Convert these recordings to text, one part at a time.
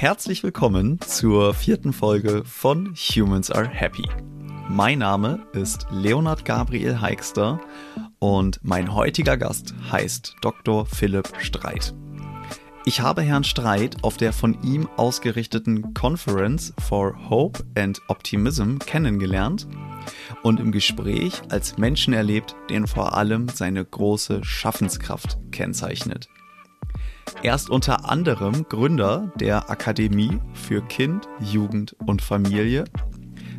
Herzlich willkommen zur vierten Folge von Humans Are Happy. Mein Name ist Leonard Gabriel Heikster und mein heutiger Gast heißt Dr. Philipp Streit. Ich habe Herrn Streit auf der von ihm ausgerichteten Conference for Hope and Optimism kennengelernt und im Gespräch als Menschen erlebt, den vor allem seine große Schaffenskraft kennzeichnet. Er ist unter anderem Gründer der Akademie für Kind, Jugend und Familie,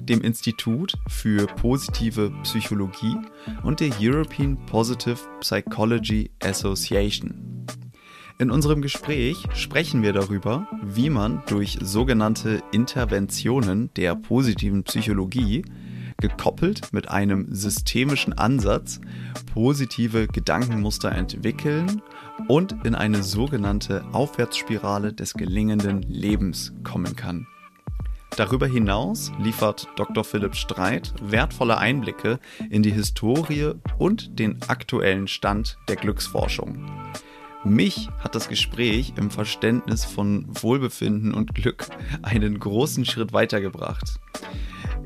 dem Institut für positive Psychologie und der European Positive Psychology Association. In unserem Gespräch sprechen wir darüber, wie man durch sogenannte Interventionen der positiven Psychologie gekoppelt mit einem systemischen Ansatz positive Gedankenmuster entwickeln und in eine sogenannte Aufwärtsspirale des gelingenden Lebens kommen kann. Darüber hinaus liefert Dr. Philipp Streit wertvolle Einblicke in die Historie und den aktuellen Stand der Glücksforschung. Mich hat das Gespräch im Verständnis von Wohlbefinden und Glück einen großen Schritt weitergebracht.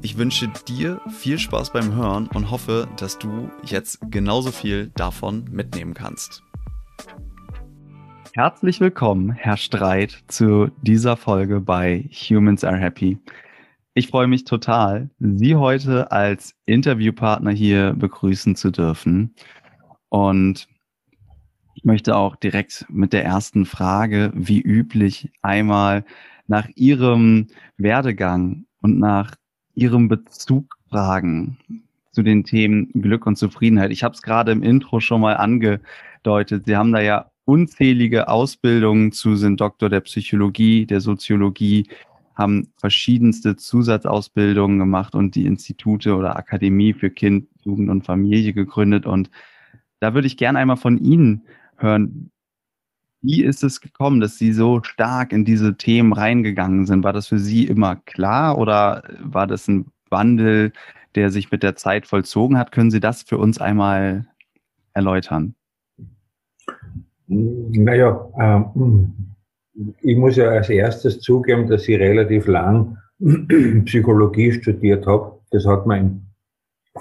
Ich wünsche dir viel Spaß beim Hören und hoffe, dass du jetzt genauso viel davon mitnehmen kannst. Herzlich willkommen, Herr Streit, zu dieser Folge bei Humans Are Happy. Ich freue mich total, Sie heute als Interviewpartner hier begrüßen zu dürfen. Und ich möchte auch direkt mit der ersten Frage, wie üblich, einmal nach Ihrem Werdegang und nach Ihrem Bezug fragen zu den Themen Glück und Zufriedenheit. Ich habe es gerade im Intro schon mal angedeutet. Sie haben da ja unzählige Ausbildungen zu, sind Doktor der Psychologie, der Soziologie, haben verschiedenste Zusatzausbildungen gemacht und die Institute oder Akademie für Kind, Jugend und Familie gegründet. Und da würde ich gerne einmal von Ihnen hören. Wie ist es gekommen, dass Sie so stark in diese Themen reingegangen sind? War das für Sie immer klar oder war das ein Wandel, der sich mit der Zeit vollzogen hat? Können Sie das für uns einmal erläutern? Naja, ähm, ich muss ja als erstes zugeben, dass ich relativ lang Psychologie studiert habe. Das hat man im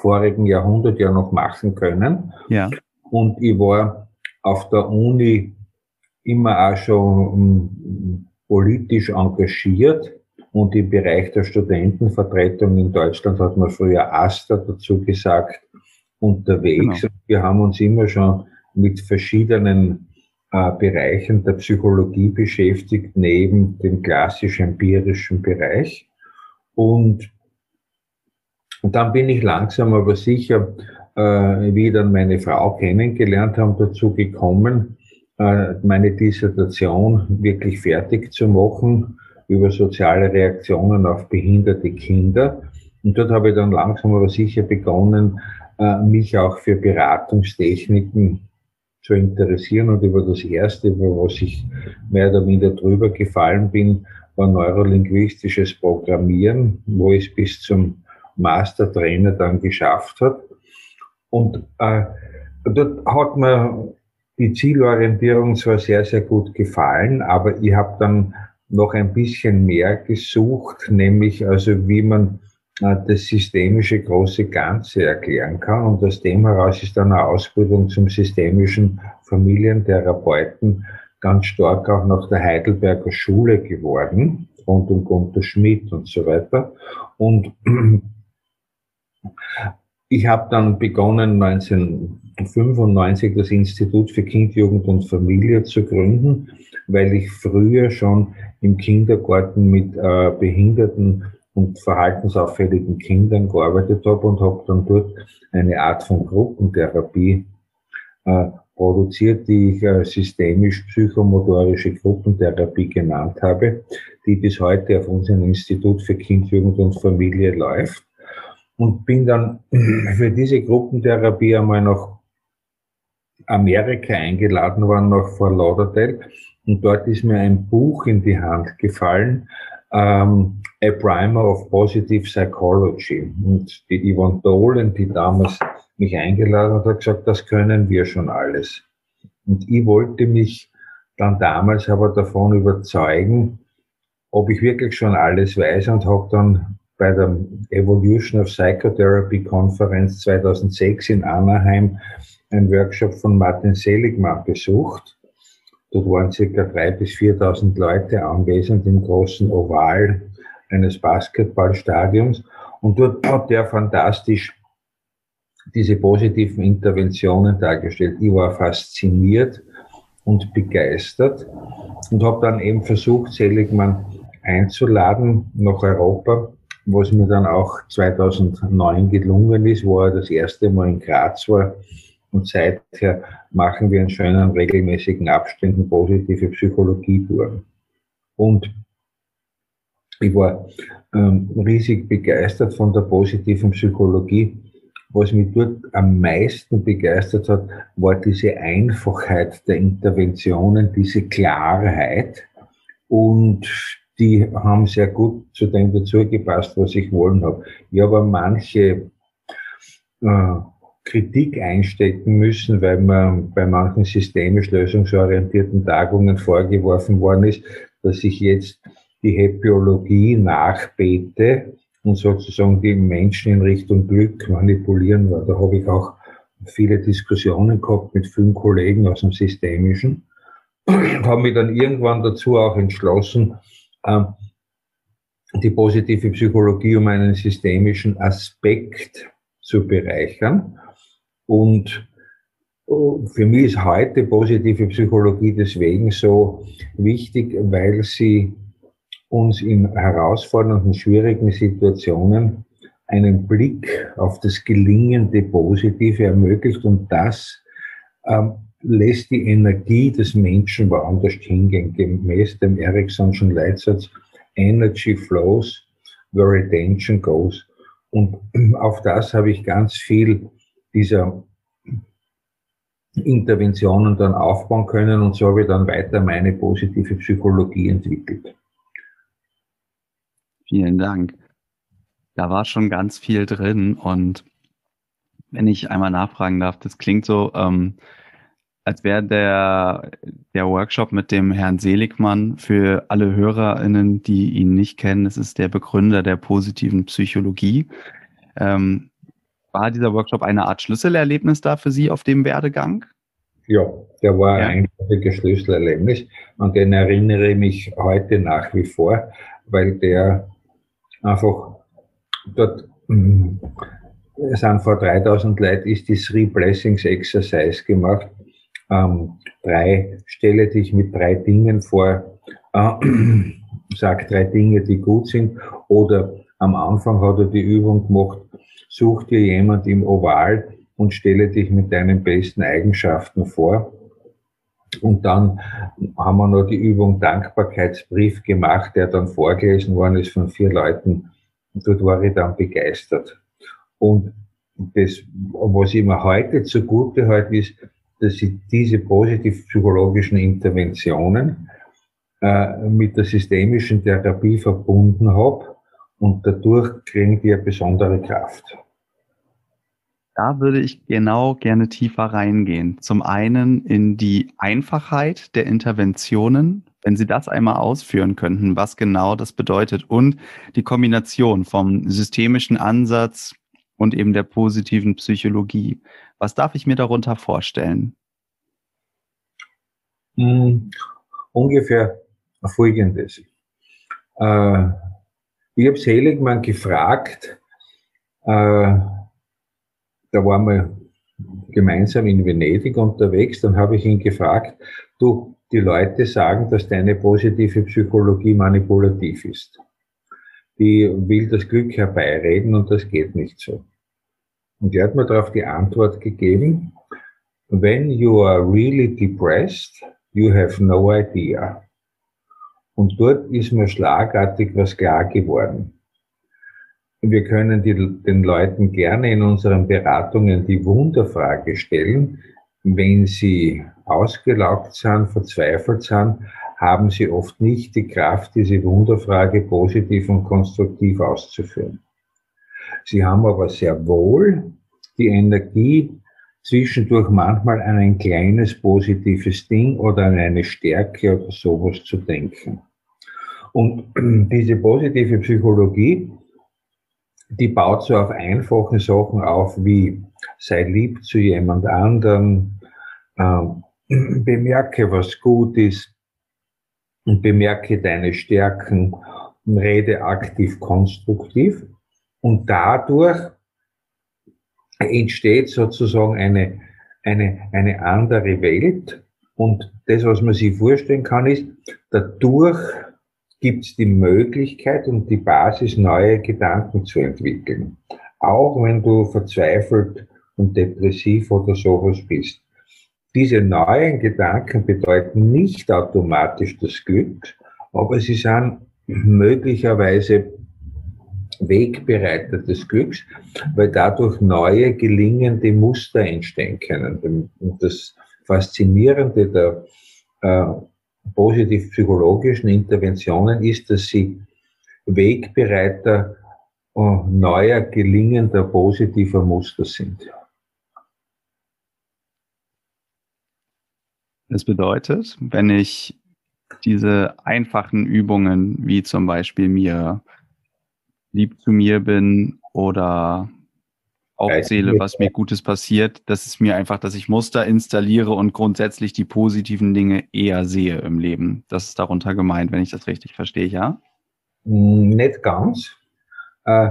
vorigen Jahrhundert ja noch machen können. Ja. Und ich war auf der Uni immer auch schon ähm, politisch engagiert und im Bereich der Studentenvertretung in Deutschland hat man früher AStA dazu gesagt, unterwegs. Genau. Wir haben uns immer schon mit verschiedenen Bereichen der Psychologie beschäftigt, neben dem klassisch empirischen Bereich. Und, und dann bin ich langsam aber sicher, äh, wie dann meine Frau kennengelernt haben, dazu gekommen, äh, meine Dissertation wirklich fertig zu machen über soziale Reaktionen auf behinderte Kinder. Und dort habe ich dann langsam aber sicher begonnen, äh, mich auch für Beratungstechniken zu interessieren. Und über das erste, über was ich mehr oder minder drüber gefallen bin, war neurolinguistisches Programmieren, wo ich es bis zum Mastertrainer dann geschafft hat. Und äh, dort hat mir die Zielorientierung zwar sehr, sehr gut gefallen, aber ich habe dann noch ein bisschen mehr gesucht, nämlich also wie man das systemische große Ganze erklären kann. Und aus dem heraus ist dann eine Ausbildung zum systemischen Familientherapeuten ganz stark auch nach der Heidelberger Schule geworden, rund um Gunter Schmidt und so weiter. Und ich habe dann begonnen, 1995 das Institut für Kind, Jugend und Familie zu gründen, weil ich früher schon im Kindergarten mit äh, behinderten und verhaltensauffälligen Kindern gearbeitet habe und habe dann dort eine Art von Gruppentherapie äh, produziert, die ich äh, systemisch-psychomotorische Gruppentherapie genannt habe, die bis heute auf unserem Institut für Kind, Jugend und Familie läuft. Und bin dann für diese Gruppentherapie einmal nach Amerika eingeladen worden, nach Fort Lauderdale. Und dort ist mir ein Buch in die Hand gefallen, ähm, A Primer of Positive Psychology. Und die Yvonne Dolan, die damals mich eingeladen hat, hat gesagt, das können wir schon alles. Und ich wollte mich dann damals aber davon überzeugen, ob ich wirklich schon alles weiß und habe dann bei der Evolution of Psychotherapy Konferenz 2006 in Anaheim einen Workshop von Martin Seligmann besucht. Dort waren circa 3.000 bis 4.000 Leute anwesend im großen Oval eines Basketballstadions. Und dort hat er fantastisch diese positiven Interventionen dargestellt. Ich war fasziniert und begeistert und habe dann eben versucht, Seligmann einzuladen nach Europa, was mir dann auch 2009 gelungen ist, wo er das erste Mal in Graz war. Und seither machen wir in schönen regelmäßigen Abständen positive Psychologie durch. Und ich war ähm, riesig begeistert von der positiven Psychologie. Was mich dort am meisten begeistert hat, war diese Einfachheit der Interventionen, diese Klarheit und die haben sehr gut zu dem dazugepasst, was ich wollen habe. Ich habe manche äh, Kritik einstecken müssen, weil man bei manchen systemisch lösungsorientierten Tagungen vorgeworfen worden ist, dass ich jetzt die Happyologie nachbete und sozusagen die Menschen in Richtung Glück manipulieren war. Da habe ich auch viele Diskussionen gehabt mit vielen Kollegen aus dem Systemischen. habe mich dann irgendwann dazu auch entschlossen, ähm, die positive Psychologie um einen systemischen Aspekt zu bereichern. Und äh, für mich ist heute positive Psychologie deswegen so wichtig, weil sie uns in herausfordernden, schwierigen Situationen einen Blick auf das gelingende Positive ermöglicht und das ähm, lässt die Energie des Menschen woanders hingehen, gemäß dem Ericksonschen Leitsatz Energy flows where attention goes. Und auf das habe ich ganz viel dieser Interventionen dann aufbauen können und so habe ich dann weiter meine positive Psychologie entwickelt. Vielen Dank. Da war schon ganz viel drin und wenn ich einmal nachfragen darf, das klingt so, ähm, als wäre der, der Workshop mit dem Herrn Seligmann für alle HörerInnen, die ihn nicht kennen. Es ist der Begründer der positiven Psychologie. Ähm, war dieser Workshop eine Art Schlüsselerlebnis da für Sie auf dem Werdegang? Ja, der war ja. ein einziges Schlüsselerlebnis. An den erinnere ich mich heute nach wie vor, weil der einfach dort, mm, es sind vor 3000 Leuten, ist die Three Blessings Exercise gemacht ähm, drei, stelle dich mit drei Dingen vor, äh, sag drei Dinge, die gut sind, oder am Anfang hat er die Übung gemacht, such dir jemand im Oval und stelle dich mit deinen besten Eigenschaften vor. Und dann haben wir noch die Übung Dankbarkeitsbrief gemacht, der dann vorgelesen worden ist von vier Leuten. Und dort war ich dann begeistert. Und das, was ich mir heute zugute halte, ist, dass ich diese positiv psychologischen Interventionen äh, mit der systemischen Therapie verbunden habe und dadurch kriegen die eine besondere Kraft. Da würde ich genau gerne tiefer reingehen. Zum einen in die Einfachheit der Interventionen, wenn Sie das einmal ausführen könnten, was genau das bedeutet und die Kombination vom systemischen Ansatz und eben der positiven Psychologie. Was darf ich mir darunter vorstellen? Hm, ungefähr folgendes. Äh, ich habe Seligmann gefragt, äh, da waren wir gemeinsam in Venedig unterwegs, dann habe ich ihn gefragt, du, die Leute sagen, dass deine positive Psychologie manipulativ ist. Die will das Glück herbeireden und das geht nicht so. Und er hat mir darauf die Antwort gegeben, when you are really depressed, you have no idea. Und dort ist mir schlagartig was klar geworden. Wir können die, den Leuten gerne in unseren Beratungen die Wunderfrage stellen. Wenn sie ausgelaugt sind, verzweifelt sind, haben sie oft nicht die Kraft, diese Wunderfrage positiv und konstruktiv auszuführen. Sie haben aber sehr wohl die Energie, zwischendurch manchmal an ein kleines positives Ding oder an eine Stärke oder sowas zu denken. Und diese positive Psychologie, die baut so auf einfache Sachen auf wie sei lieb zu jemand anderem, äh, bemerke, was gut ist und bemerke deine Stärken und rede aktiv konstruktiv. Und dadurch entsteht sozusagen eine, eine, eine andere Welt. Und das, was man sich vorstellen kann, ist, dadurch gibt es die Möglichkeit und die Basis, neue Gedanken zu entwickeln. Auch wenn du verzweifelt und depressiv oder sowas bist. Diese neuen Gedanken bedeuten nicht automatisch das Glück, aber sie sind möglicherweise Wegbereiter des Glücks, weil dadurch neue gelingende Muster entstehen können. Und das Faszinierende der äh, positiv-psychologischen Interventionen ist, dass sie Wegbereiter äh, neuer, gelingender, positiver Muster sind. Das bedeutet, wenn ich diese einfachen Übungen, wie zum Beispiel mir lieb zu mir bin oder aufzähle, was mir Gutes passiert, das ist mir einfach, dass ich Muster installiere und grundsätzlich die positiven Dinge eher sehe im Leben. Das ist darunter gemeint, wenn ich das richtig verstehe, ja? Hm, nicht ganz. Äh,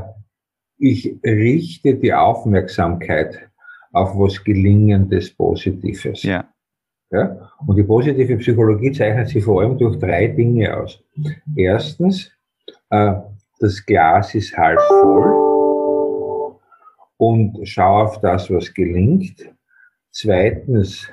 ich richte die Aufmerksamkeit auf was Gelingendes, Positives. Ja. Ja? Und die positive Psychologie zeichnet sich vor allem durch drei Dinge aus. Erstens, äh, das Glas ist halb voll und schau auf das, was gelingt. Zweitens,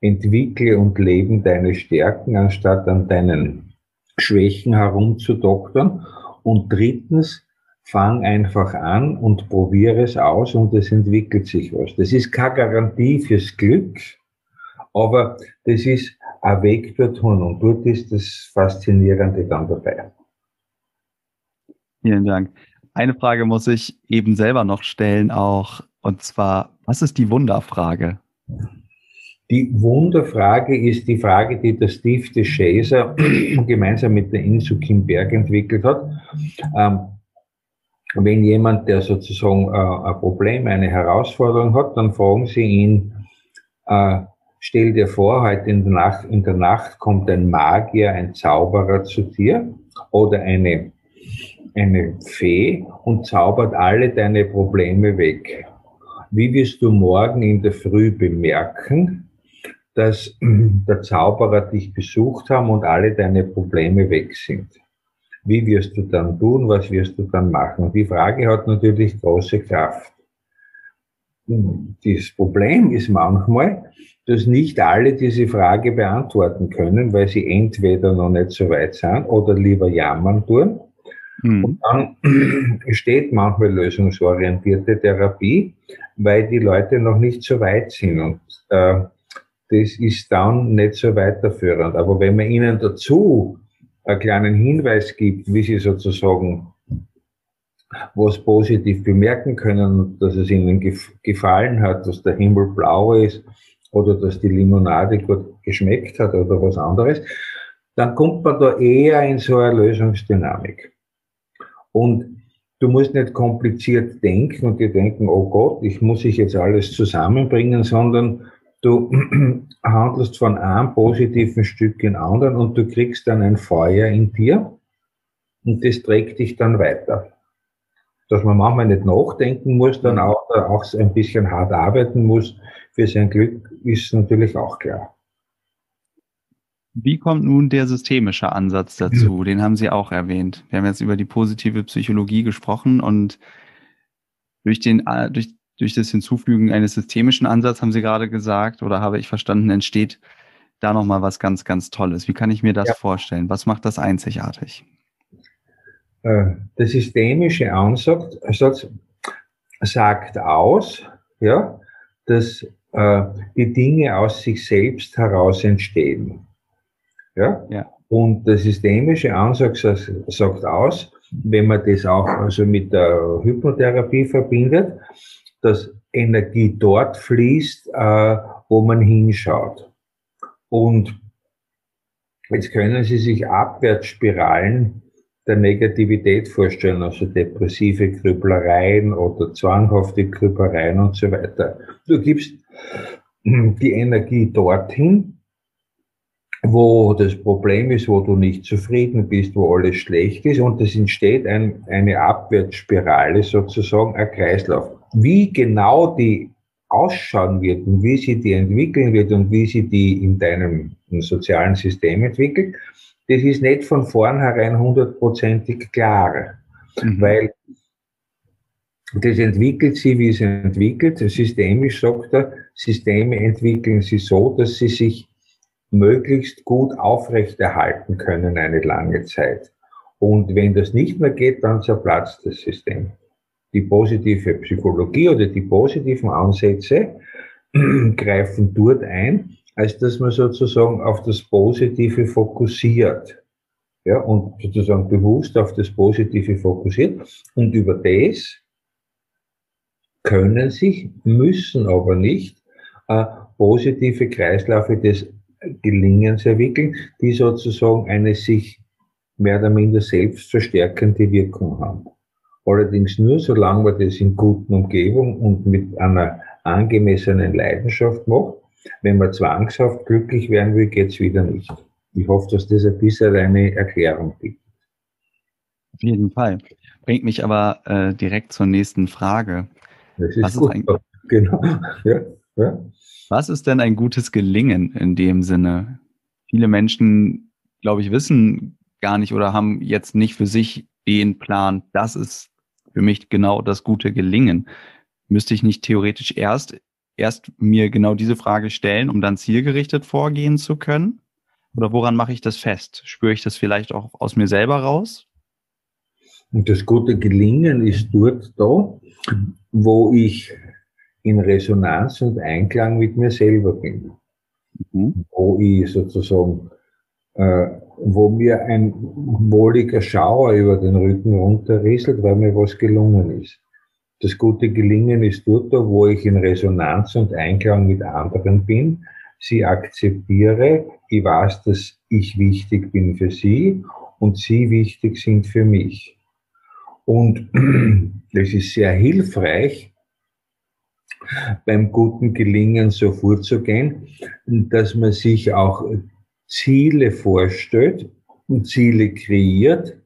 entwickle und leben deine Stärken, anstatt an deinen Schwächen herumzudoktern. Und drittens, fang einfach an und probiere es aus und es entwickelt sich was. Das ist keine Garantie fürs Glück, aber das ist ein Weg dorthin und dort ist das Faszinierende dann dabei. Vielen Dank. Eine Frage muss ich eben selber noch stellen auch, und zwar, was ist die Wunderfrage? Die Wunderfrage ist die Frage, die der Steve de Chaser gemeinsam mit der Insu Kim Berg entwickelt hat. Ähm, wenn jemand, der sozusagen äh, ein Problem, eine Herausforderung hat, dann fragen Sie ihn, äh, Stell dir vor, heute in der, Nacht, in der Nacht kommt ein Magier, ein Zauberer zu dir oder eine, eine Fee und zaubert alle deine Probleme weg. Wie wirst du morgen in der Früh bemerken, dass der Zauberer dich besucht haben und alle deine Probleme weg sind? Wie wirst du dann tun? Was wirst du dann machen? Die Frage hat natürlich große Kraft. Das Problem ist manchmal, dass nicht alle diese Frage beantworten können, weil sie entweder noch nicht so weit sind oder lieber jammern tun. Mhm. Und dann steht manchmal lösungsorientierte Therapie, weil die Leute noch nicht so weit sind. Und äh, das ist dann nicht so weiterführend. Aber wenn man ihnen dazu einen kleinen Hinweis gibt, wie sie sozusagen was positiv bemerken können, dass es ihnen gefallen hat, dass der Himmel blau ist oder dass die Limonade gut geschmeckt hat oder was anderes, dann kommt man da eher in so eine Lösungsdynamik. Und du musst nicht kompliziert denken und dir denken, oh Gott, ich muss ich jetzt alles zusammenbringen, sondern du handelst von einem positiven Stück in anderen und du kriegst dann ein Feuer in dir und das trägt dich dann weiter. Dass man manchmal nicht nachdenken muss, dann auch, auch ein bisschen hart arbeiten muss, für sein Glück ist natürlich auch klar. Wie kommt nun der systemische Ansatz dazu? Den haben Sie auch erwähnt. Wir haben jetzt über die positive Psychologie gesprochen und durch den, äh, durch, durch das Hinzufügen eines systemischen Ansatzes haben Sie gerade gesagt oder habe ich verstanden, entsteht da nochmal was ganz, ganz Tolles. Wie kann ich mir das ja. vorstellen? Was macht das einzigartig? Äh, der systemische Ansatz sagt aus, ja, dass äh, die Dinge aus sich selbst heraus entstehen. Ja? ja. Und der systemische Ansatz sagt aus, wenn man das auch also mit der Hypnotherapie verbindet, dass Energie dort fließt, äh, wo man hinschaut. Und jetzt können Sie sich Abwärtsspiralen der Negativität vorstellen, also depressive Grüblereien oder zwanghafte Grüblereien und so weiter. Du gibst die Energie dorthin, wo das Problem ist, wo du nicht zufrieden bist, wo alles schlecht ist und es entsteht ein, eine Abwärtsspirale sozusagen, ein Kreislauf. Wie genau die ausschauen wird und wie sie die entwickeln wird und wie sie die in deinem sozialen System entwickelt, das ist nicht von vornherein hundertprozentig klar, mhm. weil das entwickelt sie, wie es entwickelt. Systemisch sagt er, Systeme entwickeln sie so, dass sie sich möglichst gut aufrechterhalten können eine lange Zeit. Und wenn das nicht mehr geht, dann zerplatzt das System. Die positive Psychologie oder die positiven Ansätze greifen dort ein, als dass man sozusagen auf das Positive fokussiert. Ja, und sozusagen bewusst auf das Positive fokussiert. Und über das können sich, müssen aber nicht äh, positive Kreisläufe des Gelingens entwickeln, die sozusagen eine sich mehr oder minder selbst verstärkende Wirkung haben. Allerdings nur, solange man das in guten Umgebung und mit einer angemessenen Leidenschaft macht. Wenn man zwangshaft glücklich werden will, geht's wieder nicht. Ich hoffe, dass das ein bisschen eine Erklärung bietet. Auf jeden Fall. Bringt mich aber äh, direkt zur nächsten Frage. Das ist Was gut. Ist genau. Ja, ja. Was ist denn ein gutes Gelingen in dem Sinne? Viele Menschen, glaube ich, wissen gar nicht oder haben jetzt nicht für sich den Plan, das ist für mich genau das gute Gelingen. Müsste ich nicht theoretisch erst, erst mir genau diese Frage stellen, um dann zielgerichtet vorgehen zu können? Oder woran mache ich das fest? Spüre ich das vielleicht auch aus mir selber raus? Und das gute Gelingen ist dort da, wo ich in Resonanz und Einklang mit mir selber bin. Mhm. Wo ich sozusagen, äh, wo mir ein wohliger Schauer über den Rücken runterrieselt, weil mir was gelungen ist. Das gute Gelingen ist dort, wo ich in Resonanz und Einklang mit anderen bin, sie akzeptiere, ich weiß, dass ich wichtig bin für sie und sie wichtig sind für mich. Und das ist sehr hilfreich, beim guten Gelingen so vorzugehen, dass man sich auch Ziele vorstellt und Ziele kreiert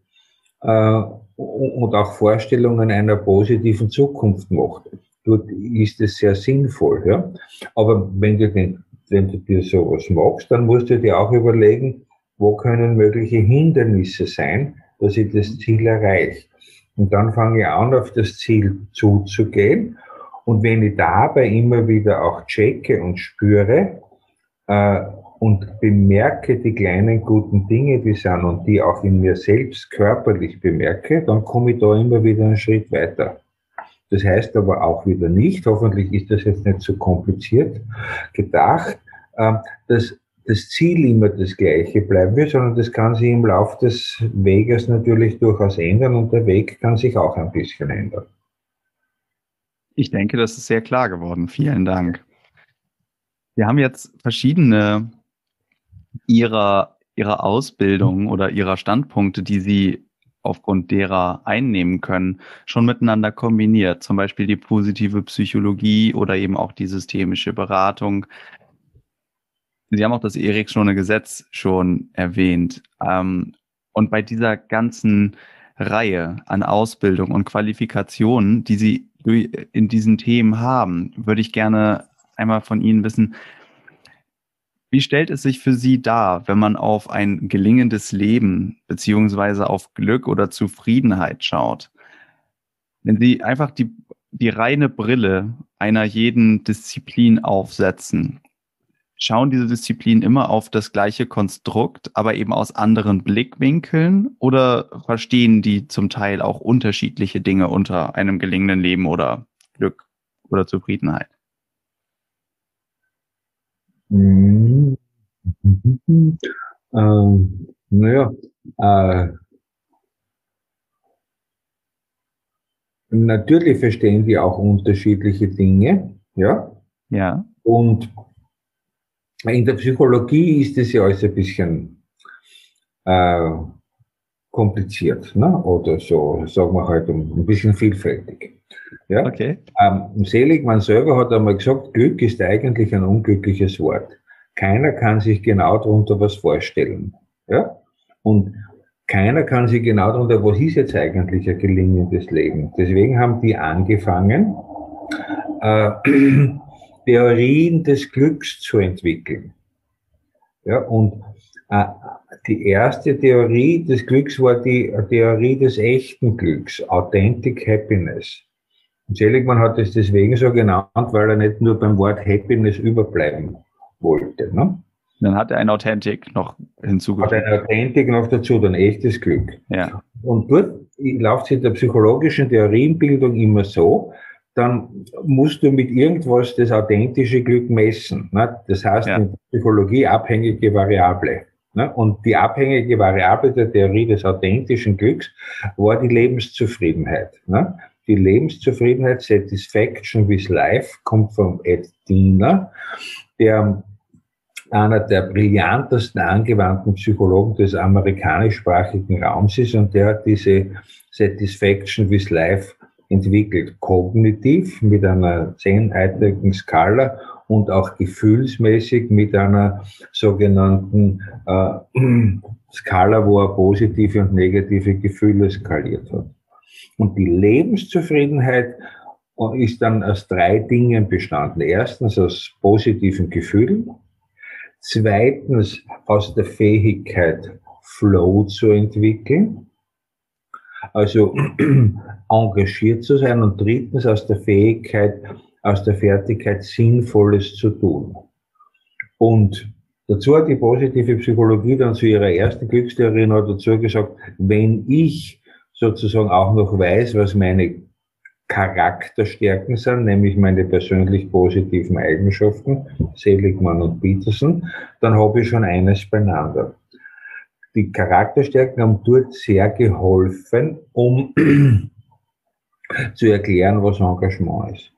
äh, und auch Vorstellungen einer positiven Zukunft macht. Dort ist es sehr sinnvoll. Ja? Aber wenn du, den, wenn du dir sowas machst, dann musst du dir auch überlegen, wo können mögliche Hindernisse sein, dass ich das Ziel erreiche. Und dann fange ich an, auf das Ziel zuzugehen und wenn ich dabei immer wieder auch checke und spüre äh, und bemerke die kleinen guten Dinge, die sind und die auch in mir selbst körperlich bemerke, dann komme ich da immer wieder einen Schritt weiter. Das heißt aber auch wieder nicht, hoffentlich ist das jetzt nicht so kompliziert gedacht, äh, dass das Ziel immer das gleiche bleiben wird, sondern das kann sich im Laufe des Weges natürlich durchaus ändern und der Weg kann sich auch ein bisschen ändern. Ich denke, das ist sehr klar geworden. Vielen Dank. Wir haben jetzt verschiedene ihrer, ihrer Ausbildung oder ihrer Standpunkte, die Sie aufgrund derer einnehmen können, schon miteinander kombiniert. Zum Beispiel die positive Psychologie oder eben auch die systemische Beratung. Sie haben auch das Erikssone Gesetz schon erwähnt. Ähm, und bei dieser ganzen Reihe an Ausbildung und Qualifikationen, die Sie in diesen Themen haben, würde ich gerne einmal von Ihnen wissen, wie stellt es sich für Sie dar, wenn man auf ein gelingendes Leben beziehungsweise auf Glück oder Zufriedenheit schaut? Wenn Sie einfach die, die reine Brille einer jeden Disziplin aufsetzen, schauen diese Disziplinen immer auf das gleiche Konstrukt, aber eben aus anderen Blickwinkeln oder verstehen die zum Teil auch unterschiedliche Dinge unter einem gelingenden Leben oder Glück oder Zufriedenheit? Mhm. Ähm, naja, äh, natürlich verstehen die auch unterschiedliche Dinge, ja. Ja. Und in der Psychologie ist es ja alles ein bisschen, äh, kompliziert, ne? oder so, sagen wir halt ein bisschen vielfältig. Ja? Okay. Ähm, Seligmann selber hat einmal gesagt, Glück ist eigentlich ein unglückliches Wort. Keiner kann sich genau darunter was vorstellen. Ja? Und keiner kann sich genau darunter, was ist jetzt eigentlich ein gelingendes Leben? Deswegen haben die angefangen, äh, Theorien des Glücks zu entwickeln. Ja, und äh, die erste Theorie des Glücks war die Theorie des echten Glücks, Authentic Happiness. Und Seligmann hat es deswegen so genannt, weil er nicht nur beim Wort Happiness überbleiben wollte. Ne? Dann hat er ein Authentic noch hinzugefügt. Hat ein Authentic noch dazu, dann echtes Glück. Ja. Und dort läuft es in der psychologischen Theorienbildung immer so, dann musst du mit irgendwas das authentische Glück messen. Ne? Das heißt, ja. in Psychologie abhängige Variable. Ne? Und die abhängige Variable der Theorie des authentischen Glücks war die Lebenszufriedenheit. Ne? Die Lebenszufriedenheit, Satisfaction with Life, kommt von Ed Diener, der einer der brillantesten angewandten Psychologen des amerikanischsprachigen Raums ist und der hat diese Satisfaction with Life entwickelt, kognitiv mit einer zehneinheitlichen Skala und auch gefühlsmäßig mit einer sogenannten äh, Skala, wo er positive und negative Gefühle skaliert hat. Und die Lebenszufriedenheit ist dann aus drei Dingen bestanden. Erstens aus positiven Gefühlen, zweitens aus der Fähigkeit, Flow zu entwickeln, also engagiert zu sein und drittens aus der Fähigkeit, aus der Fertigkeit, Sinnvolles zu tun. Und dazu hat die positive Psychologie dann zu ihrer ersten Glückstheorie noch dazu gesagt, wenn ich sozusagen auch noch weiß, was meine Charakterstärken sind, nämlich meine persönlich positiven Eigenschaften, Seligmann und Peterson, dann habe ich schon eines beieinander die Charakterstärken haben dort sehr geholfen, um zu erklären, was Engagement ist.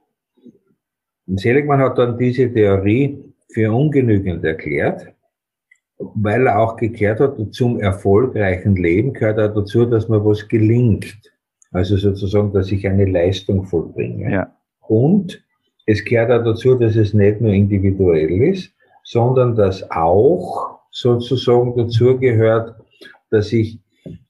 Und Seligman hat dann diese Theorie für ungenügend erklärt, weil er auch gekehrt hat, zum erfolgreichen Leben gehört auch dazu, dass man was gelingt. Also sozusagen, dass ich eine Leistung vollbringe. Ja. Und es gehört auch dazu, dass es nicht nur individuell ist, sondern dass auch sozusagen dazugehört, dass ich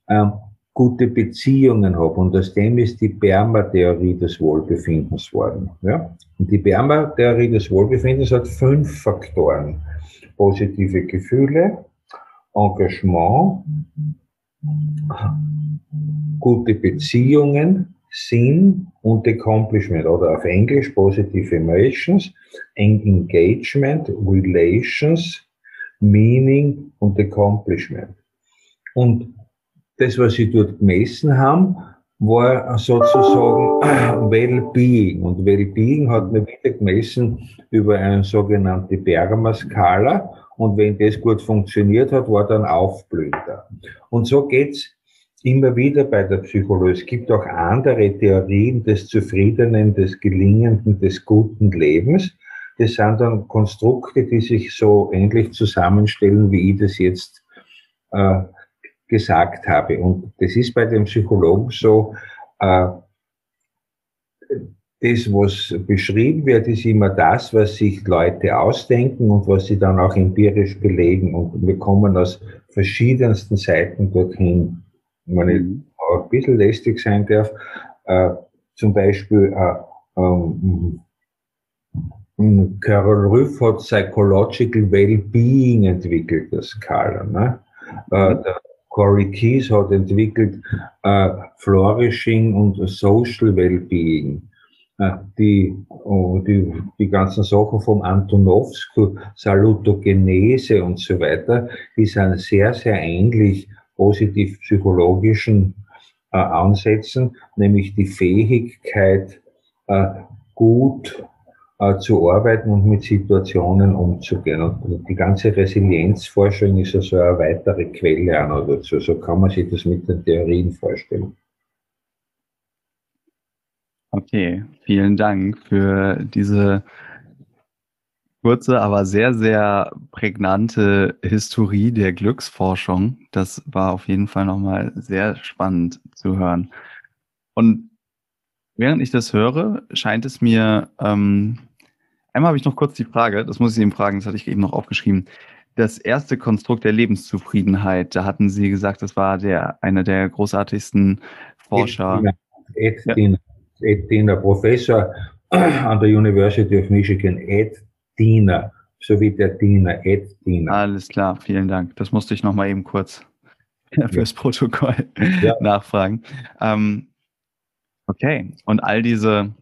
ähm, gute Beziehungen habe. Und aus dem ist die Berma-Theorie des Wohlbefindens worden. Ja? Und die Berma-Theorie des Wohlbefindens hat fünf Faktoren. Positive Gefühle, Engagement, gute Beziehungen, Sinn und Accomplishment oder auf Englisch Positive Emotions, Engagement, Relations, Meaning und Accomplishment. Und das, was sie dort gemessen haben, war sozusagen Well-Being. Und Well-Being hat man wieder gemessen über eine sogenannte Berma-Skala. Und wenn das gut funktioniert hat, war dann Aufblühter. Und so geht's immer wieder bei der Psychologie. Es gibt auch andere Theorien des zufriedenen, des gelingenden, des guten Lebens. Das sind dann Konstrukte, die sich so ähnlich zusammenstellen, wie ich das jetzt äh, gesagt habe. Und das ist bei den Psychologen so, äh, das, was beschrieben wird, ist immer das, was sich Leute ausdenken und was sie dann auch empirisch belegen. Und wir kommen aus verschiedensten Seiten dorthin. Wenn ich mhm. auch ein bisschen lästig sein darf, äh, zum Beispiel äh, ähm, Carol Rüff hat Psychological Well-Being entwickelt, das Skala. Ne? Äh, mhm. der Corey Keys hat entwickelt äh, Flourishing und Social Well-Being. Äh, die, oh, die, die ganzen Sachen vom Antonovsky, Salutogenese und so weiter, die sind sehr, sehr ähnlich positiv psychologischen äh, Ansätzen, nämlich die Fähigkeit, äh, gut äh, zu arbeiten und mit Situationen umzugehen. Und die ganze Resilienzforschung ist also eine weitere Quelle noch dazu. So kann man sich das mit den Theorien vorstellen. Okay, vielen Dank für diese kurze, aber sehr, sehr prägnante Historie der Glücksforschung. Das war auf jeden Fall nochmal sehr spannend zu hören. Und während ich das höre, scheint es mir, ähm, einmal habe ich noch kurz die Frage, das muss ich eben fragen, das hatte ich eben noch aufgeschrieben. Das erste Konstrukt der Lebenszufriedenheit, da hatten Sie gesagt, das war der, einer der großartigsten Forscher. Ed Diener, Ed Diener, Professor an der University of Michigan, Ed Diener, so wie der Diener, Ed Diener. Alles klar, vielen Dank. Das musste ich nochmal eben kurz fürs Protokoll ja. nachfragen. Ähm, okay, und all diese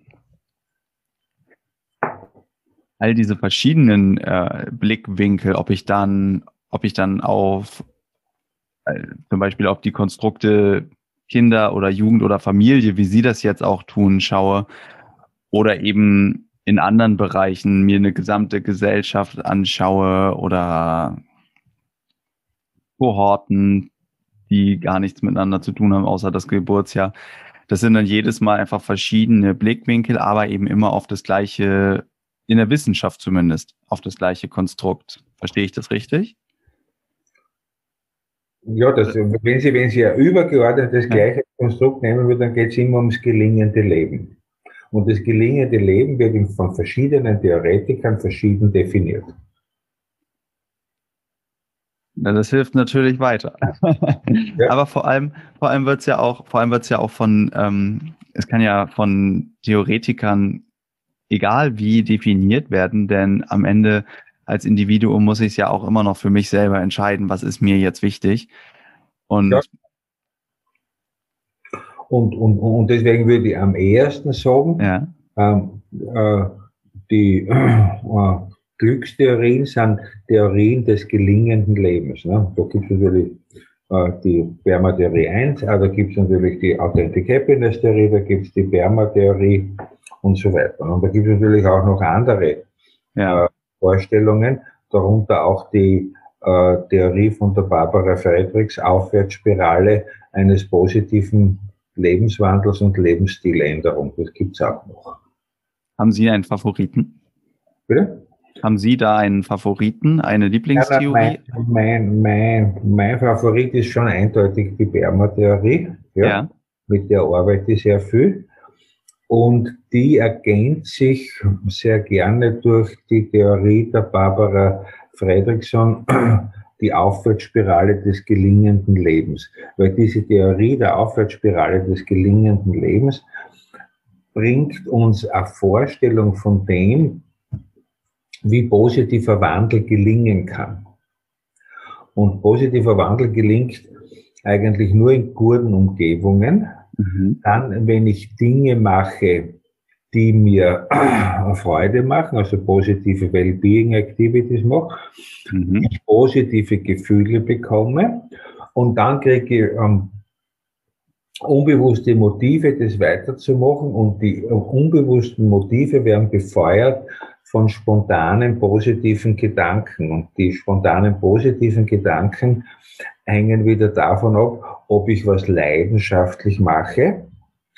all diese verschiedenen äh, Blickwinkel, ob ich dann, ob ich dann auf äh, zum Beispiel auf die Konstrukte Kinder oder Jugend oder Familie, wie Sie das jetzt auch tun, schaue, oder eben in anderen Bereichen mir eine gesamte Gesellschaft anschaue oder Kohorten, die gar nichts miteinander zu tun haben, außer das Geburtsjahr. Das sind dann jedes Mal einfach verschiedene Blickwinkel, aber eben immer auf das gleiche, in der Wissenschaft zumindest, auf das gleiche Konstrukt. Verstehe ich das richtig? Ja, das, wenn Sie, wenn Sie ein übergeordnetes gleiche Konstrukt nehmen würden, dann geht es immer ums gelingende Leben. Und das gelingende Leben wird von verschiedenen Theoretikern verschieden definiert. Ja, das hilft natürlich weiter. Ja. Aber vor allem, vor allem wird es ja auch, vor allem wird es ja auch von, ähm, es kann ja von Theoretikern egal wie definiert werden, denn am Ende als Individuum muss ich es ja auch immer noch für mich selber entscheiden, was ist mir jetzt wichtig. Und ja. Und, und, und deswegen würde ich am ehesten sagen, ja. ähm, äh, die äh, Glückstheorien sind Theorien des gelingenden Lebens. Ne? Da gibt es natürlich äh, die Berma-Theorie 1, aber da gibt es natürlich die Authentic Happiness-Theorie, da gibt es die Berma-Theorie und so weiter. Und da gibt es natürlich auch noch andere ja. äh, Vorstellungen, darunter auch die äh, Theorie von der Barbara Friedrichs, Aufwärtsspirale eines positiven Lebenswandels und Lebensstiländerung. Das gibt es auch noch. Haben Sie einen Favoriten? Bitte? Haben Sie da einen Favoriten, eine Lieblingstheorie? Ja, mein, mein, mein, mein, Favorit ist schon eindeutig die Berma-Theorie. Ja, ja. Mit der arbeite ich sehr viel. Und die ergänzt sich sehr gerne durch die Theorie der Barbara Fredrickson, die Aufwärtsspirale des gelingenden Lebens. Weil diese Theorie der Aufwärtsspirale des gelingenden Lebens bringt uns eine Vorstellung von dem, wie positiver Wandel gelingen kann. Und positiver Wandel gelingt eigentlich nur in guten Umgebungen. Mhm. Dann, wenn ich Dinge mache, die mir Freude machen, also positive Wellbeing Activities mache, mhm. ich positive Gefühle bekomme und dann kriege ich ähm, unbewusste Motive, das weiterzumachen und die unbewussten Motive werden befeuert von spontanen positiven Gedanken und die spontanen positiven Gedanken hängen wieder davon ab, ob ich was leidenschaftlich mache.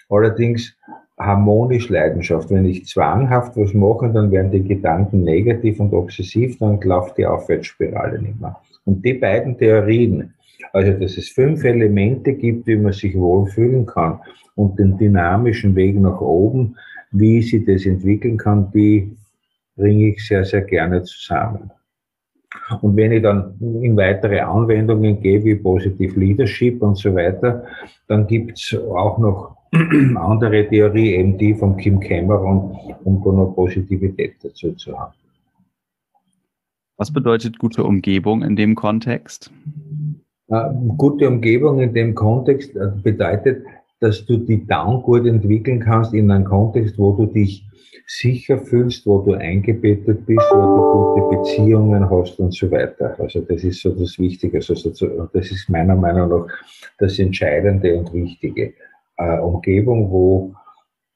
Allerdings harmonisch Leidenschaft. Wenn ich zwanghaft was mache, dann werden die Gedanken negativ und obsessiv, dann läuft die Aufwärtsspirale nicht mehr. Und die beiden Theorien, also dass es fünf Elemente gibt, wie man sich wohlfühlen kann und den dynamischen Weg nach oben, wie sie das entwickeln kann, die bringe ich sehr, sehr gerne zusammen. Und wenn ich dann in weitere Anwendungen gehe, wie Positive Leadership und so weiter, dann gibt es auch noch andere Theorie, eben die von Kim Cameron, um da noch Positivität dazu zu haben. Was bedeutet gute Umgebung in dem Kontext? Äh, gute Umgebung in dem Kontext äh, bedeutet, dass du die Down gut entwickeln kannst in einem Kontext, wo du dich sicher fühlst, wo du eingebettet bist, wo du gute Beziehungen hast und so weiter. Also das ist so das Wichtige. Also das ist meiner Meinung nach das Entscheidende und Wichtige äh, Umgebung, wo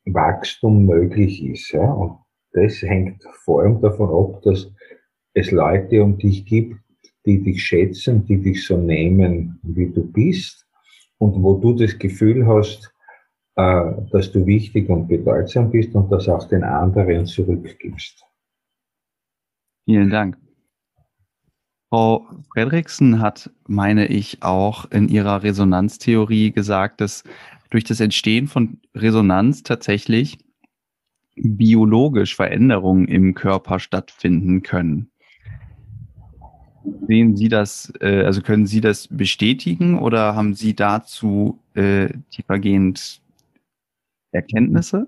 Wachstum möglich ist. Ja? Und das hängt vor allem davon ab, dass es Leute um dich gibt, die dich schätzen, die dich so nehmen, wie du bist und wo du das Gefühl hast, äh, dass du wichtig und bedeutsam bist und das auch den anderen zurückgibst. Vielen Dank. Frau Fredriksen hat, meine ich, auch in ihrer Resonanztheorie gesagt, dass durch das Entstehen von Resonanz tatsächlich biologisch Veränderungen im Körper stattfinden können. Sehen Sie das, äh, also können Sie das bestätigen oder haben Sie dazu äh, tiefergehend Erkenntnisse?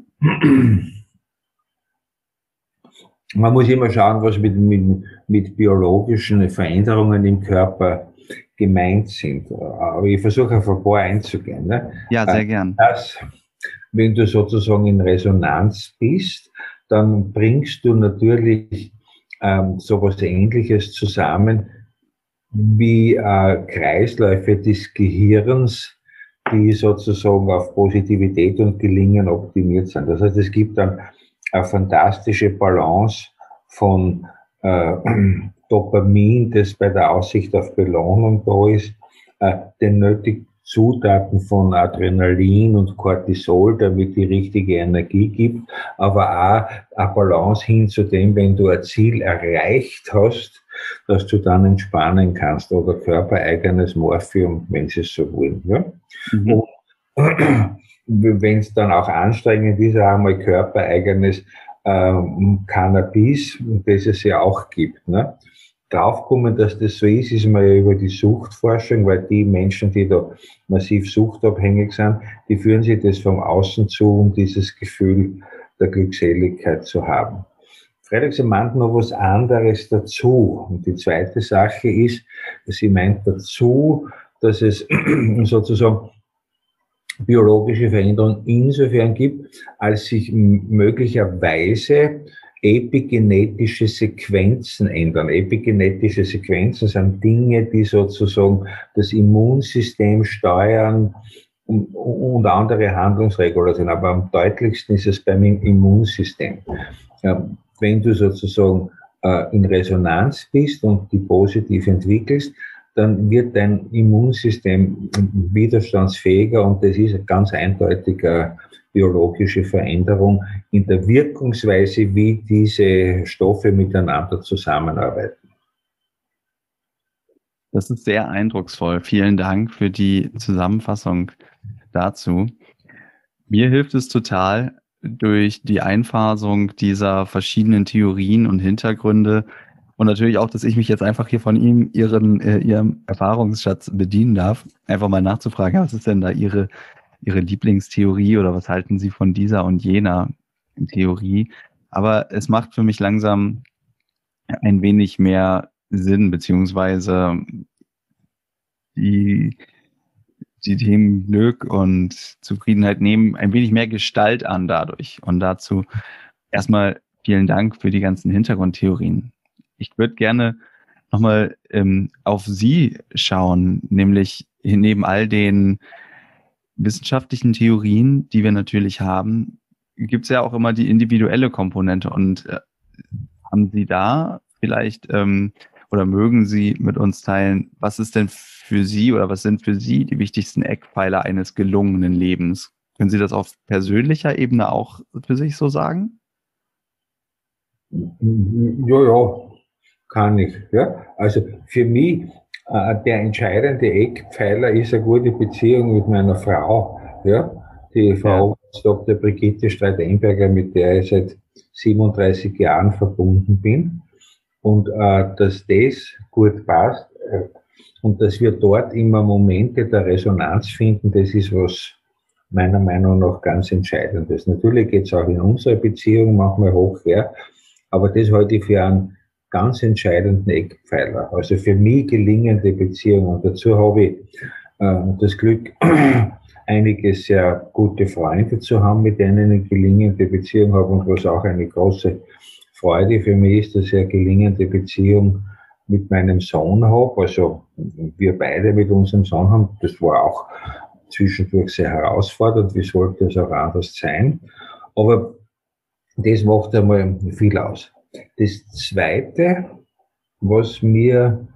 Man muss immer schauen, was mit, mit, mit biologischen Veränderungen im Körper gemeint sind. Aber ich versuche auf ein paar einzugehen. Ne? Ja, sehr gern. Das, wenn du sozusagen in Resonanz bist, dann bringst du natürlich ähm, sowas Ähnliches zusammen wie äh, Kreisläufe des Gehirns, die sozusagen auf Positivität und Gelingen optimiert sind. Das heißt, es gibt dann eine fantastische Balance von äh, Dopamin, das bei der Aussicht auf Belohnung da ist, äh, den nötigen Zutaten von Adrenalin und Cortisol, damit die richtige Energie gibt, aber auch eine Balance hin zu dem, wenn du ein Ziel erreicht hast, dass du dann entspannen kannst oder körpereigenes Morphium, wenn sie es so wollen. Ja? Mhm. wenn es dann auch anstrengend ist, auch einmal körpereigenes ähm, Cannabis, das es ja auch gibt. Ne? Draufkommen, dass das so ist, ist man ja über die Suchtforschung, weil die Menschen, die da massiv suchtabhängig sind, die führen sich das vom Außen zu, um dieses Gefühl der Glückseligkeit zu haben. Freitag, meint noch was anderes dazu. Und die zweite Sache ist, sie meint dazu, dass es sozusagen biologische Veränderungen insofern gibt, als sich möglicherweise epigenetische Sequenzen ändern. Epigenetische Sequenzen sind Dinge, die sozusagen das Immunsystem steuern und andere Handlungsreguler sind. Aber am deutlichsten ist es beim Immunsystem. Wenn du sozusagen äh, in Resonanz bist und die positiv entwickelst, dann wird dein Immunsystem widerstandsfähiger und das ist eine ganz eindeutige biologische Veränderung in der Wirkungsweise, wie diese Stoffe miteinander zusammenarbeiten. Das ist sehr eindrucksvoll. Vielen Dank für die Zusammenfassung dazu. Mir hilft es total, durch die Einfasung dieser verschiedenen Theorien und Hintergründe und natürlich auch, dass ich mich jetzt einfach hier von ihm, ihren, äh, ihrem Erfahrungsschatz bedienen darf, einfach mal nachzufragen, was ist denn da Ihre, Ihre Lieblingstheorie oder was halten Sie von dieser und jener Theorie? Aber es macht für mich langsam ein wenig mehr Sinn, beziehungsweise die, die Themen Glück und Zufriedenheit nehmen ein wenig mehr Gestalt an dadurch. Und dazu erstmal vielen Dank für die ganzen Hintergrundtheorien ich würde gerne nochmal ähm, auf Sie schauen, nämlich neben all den wissenschaftlichen Theorien, die wir natürlich haben, gibt es ja auch immer die individuelle Komponente. Und äh, haben Sie da vielleicht ähm, oder mögen Sie mit uns teilen, was ist denn für Sie oder was sind für Sie die wichtigsten Eckpfeiler eines gelungenen Lebens? Können Sie das auf persönlicher Ebene auch für sich so sagen? Ja, ja, kann ich. Ja? Also für mich der entscheidende Eckpfeiler ist eine gute Beziehung mit meiner Frau. Ja? Die Frau ja. Dr. Brigitte Streit-Einberger, mit der ich seit 37 Jahren verbunden bin. Und äh, dass das gut passt äh, und dass wir dort immer Momente der Resonanz finden, das ist was meiner Meinung nach ganz Entscheidendes. Natürlich geht es auch in unserer Beziehung manchmal hoch her, aber das halte ich für einen ganz entscheidenden Eckpfeiler. Also für mich gelingende Beziehungen. Und dazu habe ich äh, das Glück, einige sehr gute Freunde zu haben, mit denen ich gelingende Beziehung habe und was auch eine große Freude für mich ist, dass ich eine gelingende Beziehung mit meinem Sohn habe. Also wir beide mit unserem Sohn haben, das war auch zwischendurch sehr herausfordernd. Wie sollte es auch anders sein? Aber das macht einmal viel aus. Das Zweite, was mir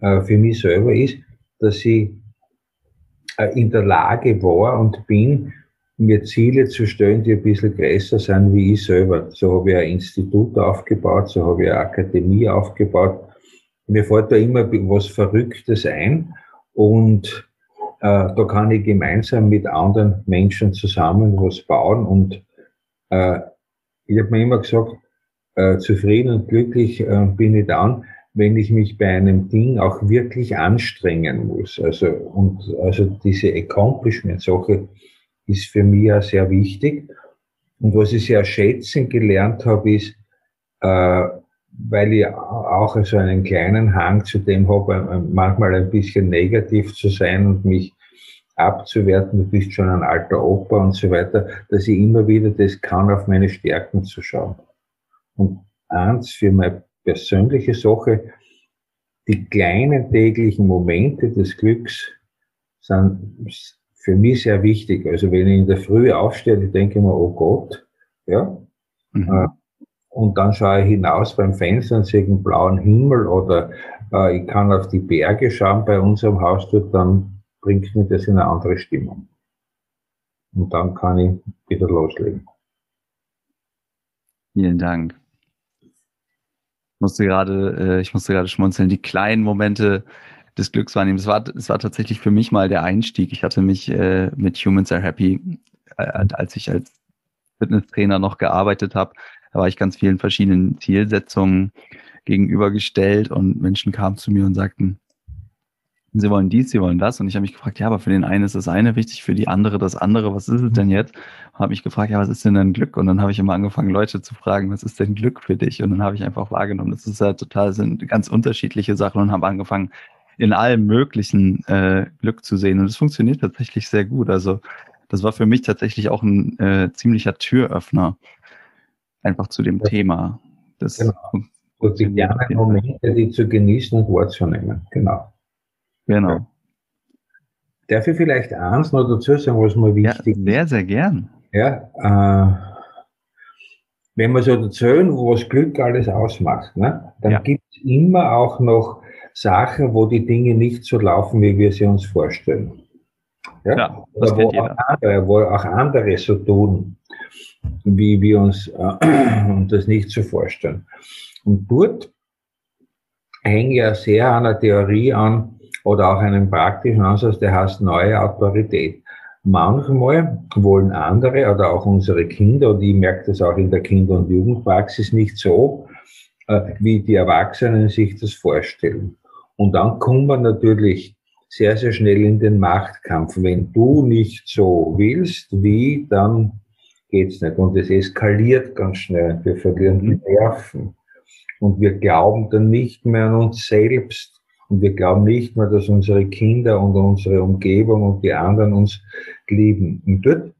äh, für mich selber ist, dass ich äh, in der Lage war und bin, mir Ziele zu stellen, die ein bisschen größer sind wie ich selber. So habe ich ein Institut aufgebaut, so habe ich eine Akademie aufgebaut. Mir fällt da immer was Verrücktes ein und äh, da kann ich gemeinsam mit anderen Menschen zusammen was bauen und äh, ich habe mir immer gesagt, äh, zufrieden und glücklich äh, bin ich dann, wenn ich mich bei einem Ding auch wirklich anstrengen muss. Also, und, also diese Accomplishment-Sache ist für mich ja sehr wichtig. Und was ich sehr schätzen gelernt habe, ist, äh, weil ich auch so einen kleinen Hang zu dem habe, äh, manchmal ein bisschen negativ zu sein und mich abzuwerten, du bist schon ein alter Opa und so weiter, dass ich immer wieder das kann, auf meine Stärken zu schauen. Und eins für meine persönliche Sache, die kleinen täglichen Momente des Glücks sind für mich sehr wichtig. Also wenn ich in der Früh aufstehe, ich denke mir, oh Gott, ja, mhm. Äh, und dann schaue ich hinaus beim Fenster und sehe einen blauen Himmel oder äh, ich kann auf die Berge schauen bei unserem Haus dort, dann bringt mich das in eine andere Stimmung. Und dann kann ich wieder loslegen. Vielen Dank musste gerade, äh, ich musste gerade schmunzeln, die kleinen Momente des Glücks wahrnehmen. Es war, es war tatsächlich für mich mal der Einstieg. Ich hatte mich äh, mit Humans Are Happy, äh, als ich als Fitnesstrainer noch gearbeitet habe, da war ich ganz vielen verschiedenen Zielsetzungen gegenübergestellt und Menschen kamen zu mir und sagten, sie wollen dies, sie wollen das. Und ich habe mich gefragt, ja, aber für den einen ist das eine wichtig, für die andere das andere. Was ist es denn jetzt? Und habe mich gefragt, ja, was ist denn dann Glück? Und dann habe ich immer angefangen, Leute zu fragen, was ist denn Glück für dich? Und dann habe ich einfach wahrgenommen, das ist ja total, sind ganz unterschiedliche Sachen und habe angefangen, in allem möglichen äh, Glück zu sehen. Und es funktioniert tatsächlich sehr gut. Also das war für mich tatsächlich auch ein äh, ziemlicher Türöffner, einfach zu dem ja. Thema. Das genau. Und die kleinen Momente, die zu genießen und wahrzunehmen. Genau. Genau. Darf ich vielleicht eins noch dazu sagen, was mir wichtig ist? Ja, sehr, sehr gern. Ja, äh, wenn wir so erzählen, was Glück alles ausmacht, ne, dann ja. gibt es immer auch noch Sachen, wo die Dinge nicht so laufen, wie wir sie uns vorstellen. Ja, ja das Oder wo auch, andere, wo auch andere so tun, wie wir uns äh, das nicht so vorstellen. Und dort hängt ja sehr an der Theorie an, oder auch einen praktischen Ansatz, der heißt neue Autorität. Manchmal wollen andere oder auch unsere Kinder, und ich merke das auch in der Kinder- und Jugendpraxis nicht so, äh, wie die Erwachsenen sich das vorstellen. Und dann kommt man natürlich sehr, sehr schnell in den Machtkampf. Wenn du nicht so willst, wie, dann geht's nicht. Und es eskaliert ganz schnell. Wir verlieren die Nerven. Und wir glauben dann nicht mehr an uns selbst. Und wir glauben nicht mehr, dass unsere Kinder und unsere Umgebung und die anderen uns lieben. Und dort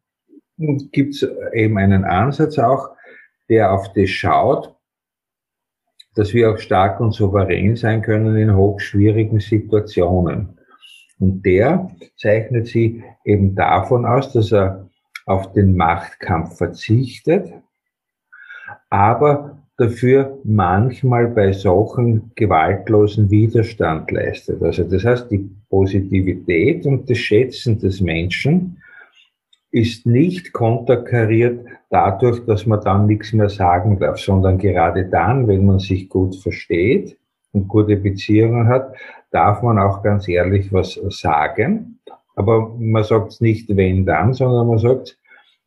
gibt es eben einen Ansatz auch, der auf das schaut, dass wir auch stark und souverän sein können in hochschwierigen Situationen. Und der zeichnet sich eben davon aus, dass er auf den Machtkampf verzichtet, aber dafür manchmal bei Sachen gewaltlosen Widerstand leistet. Also das heißt, die Positivität und das Schätzen des Menschen ist nicht konterkariert dadurch, dass man dann nichts mehr sagen darf, sondern gerade dann, wenn man sich gut versteht und gute Beziehungen hat, darf man auch ganz ehrlich was sagen. Aber man sagt es nicht wenn dann, sondern man sagt,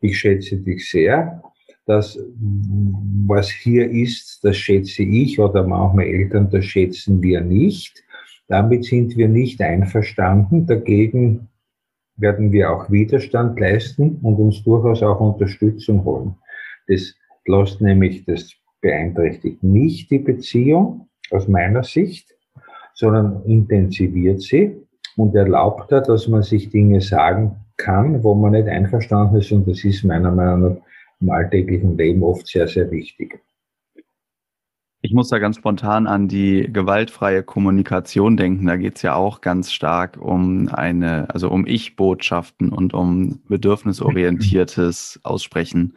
ich schätze dich sehr, das, was hier ist, das schätze ich oder manchmal Eltern, das schätzen wir nicht. Damit sind wir nicht einverstanden. Dagegen werden wir auch Widerstand leisten und uns durchaus auch Unterstützung holen. Das lässt nämlich, das beeinträchtigt nicht die Beziehung aus meiner Sicht, sondern intensiviert sie und erlaubt da, dass man sich Dinge sagen kann, wo man nicht einverstanden ist. Und das ist meiner Meinung nach im alltäglichen Leben oft sehr, sehr wichtig. Ich muss da ganz spontan an die gewaltfreie Kommunikation denken. Da geht es ja auch ganz stark um eine, also um Ich-Botschaften und um bedürfnisorientiertes Aussprechen.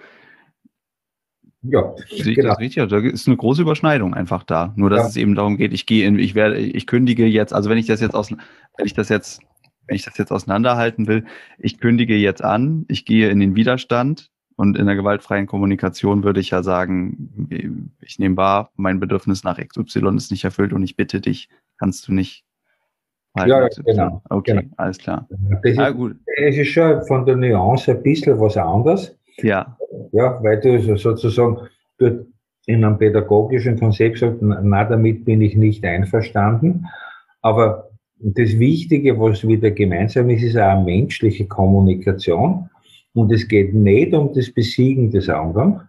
Ja, Sehe ich genau. das richtig? Da ist eine große Überschneidung einfach da. Nur dass ja. es eben darum geht, ich gehe in, ich werde, ich kündige jetzt, also wenn ich das jetzt aus, wenn ich das jetzt wenn ich das jetzt auseinanderhalten will, ich kündige jetzt an, ich gehe in den Widerstand und in der gewaltfreien Kommunikation würde ich ja sagen, ich nehme wahr, mein Bedürfnis nach XY ist nicht erfüllt und ich bitte dich, kannst du nicht ja, genau. Okay, genau. alles klar. Das ah, gut. Es ist schon von der Nuance ein bisschen was anderes. Ja. Ja, weil du sozusagen in einem pädagogischen Konzept sagst, na, damit bin ich nicht einverstanden. Aber das Wichtige, was wieder gemeinsam ist, ist auch eine menschliche Kommunikation. Und es geht nicht um das Besiegen des anderen,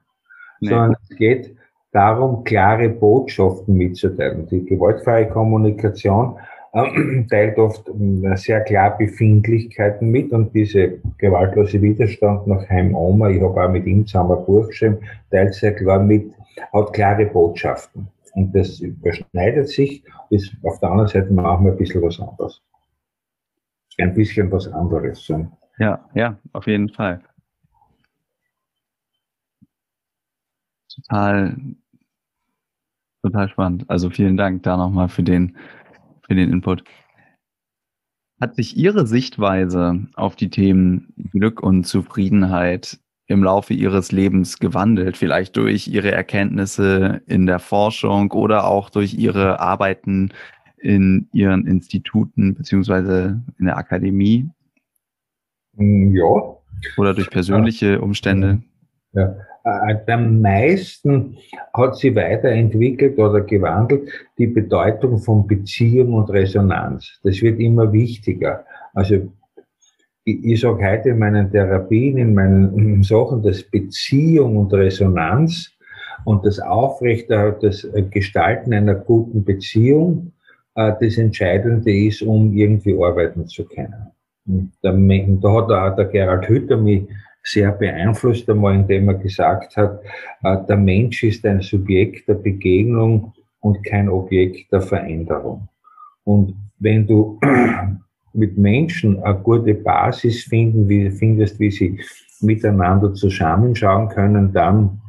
nee. sondern es geht darum, klare Botschaften mitzuteilen. Die gewaltfreie Kommunikation äh, teilt oft äh, sehr klar Befindlichkeiten mit und diese gewaltlose Widerstand nach Heim Oma, ich habe auch mit ihm zusammen ein Buch geschrieben, teilt sehr klar mit, hat klare Botschaften. Und das überschneidet sich, ist auf der anderen Seite machen wir ein bisschen was anderes. Ein bisschen was anderes. So. Ja, ja, auf jeden Fall. Total, total spannend. Also vielen Dank da nochmal für den, für den Input. Hat sich Ihre Sichtweise auf die Themen Glück und Zufriedenheit im Laufe Ihres Lebens gewandelt? Vielleicht durch Ihre Erkenntnisse in der Forschung oder auch durch Ihre Arbeiten in Ihren Instituten beziehungsweise in der Akademie? Ja. Oder durch persönliche Umstände? Ja. Äh, am meisten hat sie weiterentwickelt oder gewandelt die Bedeutung von Beziehung und Resonanz. Das wird immer wichtiger. Also ich, ich sage heute in meinen Therapien, in meinen Sachen, dass Beziehung und Resonanz und das Aufrechterhalten, das Gestalten einer guten Beziehung äh, das Entscheidende ist, um irgendwie arbeiten zu können. Und da, hat auch der Gerald Hütter mich sehr beeinflusst einmal, indem er gesagt hat, äh, der Mensch ist ein Subjekt der Begegnung und kein Objekt der Veränderung. Und wenn du mit Menschen eine gute Basis finden, wie, findest, wie sie miteinander zusammenschauen können, dann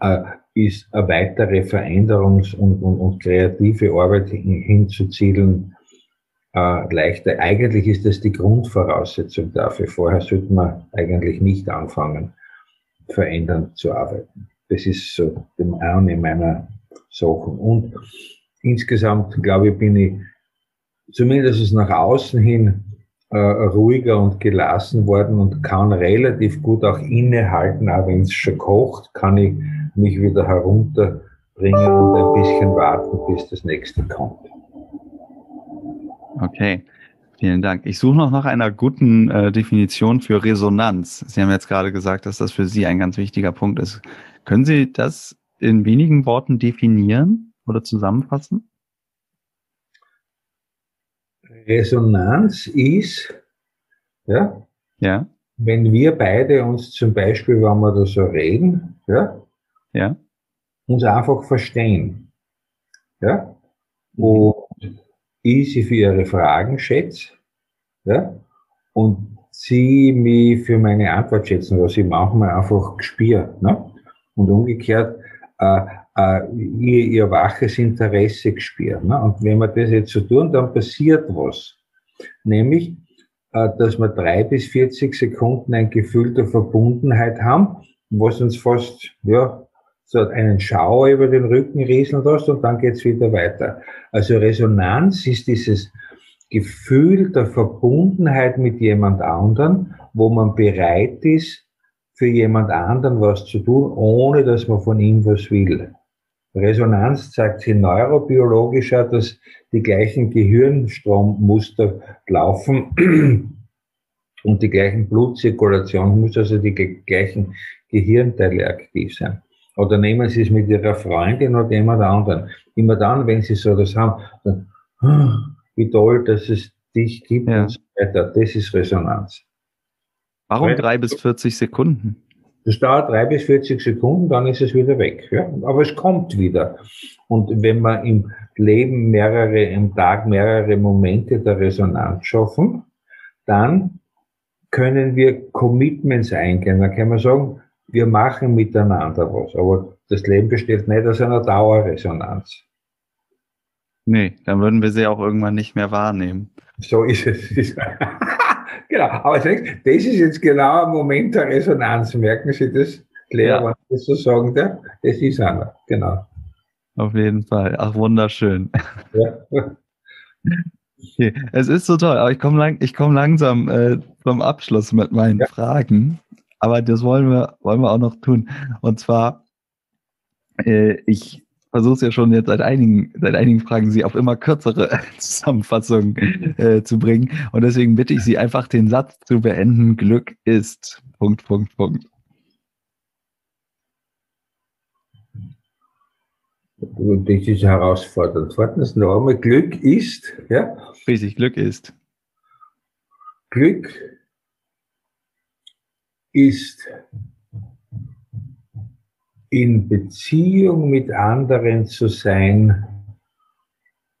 äh, ist eine weitere Veränderungs- und, und, und kreative Arbeit hin, hinzuzielen äh, leichter. Eigentlich ist das die Grundvoraussetzung dafür. Vorher sollte man eigentlich nicht anfangen, verändernd zu arbeiten. Das ist so dem eine meiner Sachen. Und insgesamt, glaube ich, bin ich zumindest nach außen hin äh, ruhiger und gelassen worden und kann relativ gut auch innehalten, auch wenn es schon kocht, kann ich mich wieder herunterbringen und ein bisschen warten, bis das nächste kommt. Okay, vielen Dank. Ich suche noch nach einer guten äh, Definition für Resonanz. Sie haben jetzt gerade gesagt, dass das für Sie ein ganz wichtiger Punkt ist. Können Sie das in wenigen Worten definieren oder zusammenfassen? Resonanz ist, ja, ja. wenn wir beide uns zum Beispiel, wenn wir da so reden, ja, ja. uns einfach verstehen. Ja? Und sie für ihre Fragen schätze ja? und sie mich für meine Antwort schätzen, was ich manchmal einfach gespürt. Ne? Und umgekehrt, äh, äh, ihr, ihr waches Interesse gespürt. Ne? Und wenn wir das jetzt so tun, dann passiert was. Nämlich, äh, dass wir drei bis 40 Sekunden ein Gefühl der Verbundenheit haben, was uns fast, ja, so einen Schauer über den Rücken rieseln lässt und dann geht's wieder weiter. Also Resonanz ist dieses Gefühl der Verbundenheit mit jemand anderen, wo man bereit ist, für jemand anderen was zu tun, ohne dass man von ihm was will. Resonanz zeigt sich neurobiologischer, dass die gleichen Gehirnstrommuster laufen und die gleichen Blutzirkulationsmuster, also die gleichen Gehirnteile aktiv sind. Oder nehmen Sie es mit Ihrer Freundin oder jemand anderen. Immer dann, wenn Sie so das haben, dann, ah, wie toll, dass es dich gibt ja. und so weiter. Das ist Resonanz. Warum Weil, drei bis 40 Sekunden? Das dauert drei bis 40 Sekunden, dann ist es wieder weg. Ja? Aber es kommt wieder. Und wenn wir im Leben mehrere, im Tag mehrere Momente der Resonanz schaffen, dann können wir Commitments eingehen. Dann kann man sagen, wir machen miteinander was. Aber das Leben besteht nicht aus einer Dauerresonanz. Nee, dann würden wir sie auch irgendwann nicht mehr wahrnehmen. So ist es. genau, aber das ist jetzt genau ein Moment der Resonanz. Merken Sie das, Lea, ja. wenn ich das so sagen darf? Das ist einer, genau. Auf jeden Fall. Ach, wunderschön. Ja. Okay. Es ist so toll, aber ich komme lang, komm langsam äh, zum Abschluss mit meinen ja. Fragen. Aber das wollen wir, wollen wir auch noch tun. Und zwar, äh, ich versuche es ja schon jetzt seit einigen, seit einigen Fragen, Sie auf immer kürzere Zusammenfassungen äh, zu bringen. Und deswegen bitte ich Sie einfach, den Satz zu beenden. Glück ist. Punkt, Punkt, Punkt. Das ist herausfordernd. Sie noch einmal. Glück ist, ja? Richtig, Glück ist. Glück ist in Beziehung mit anderen zu sein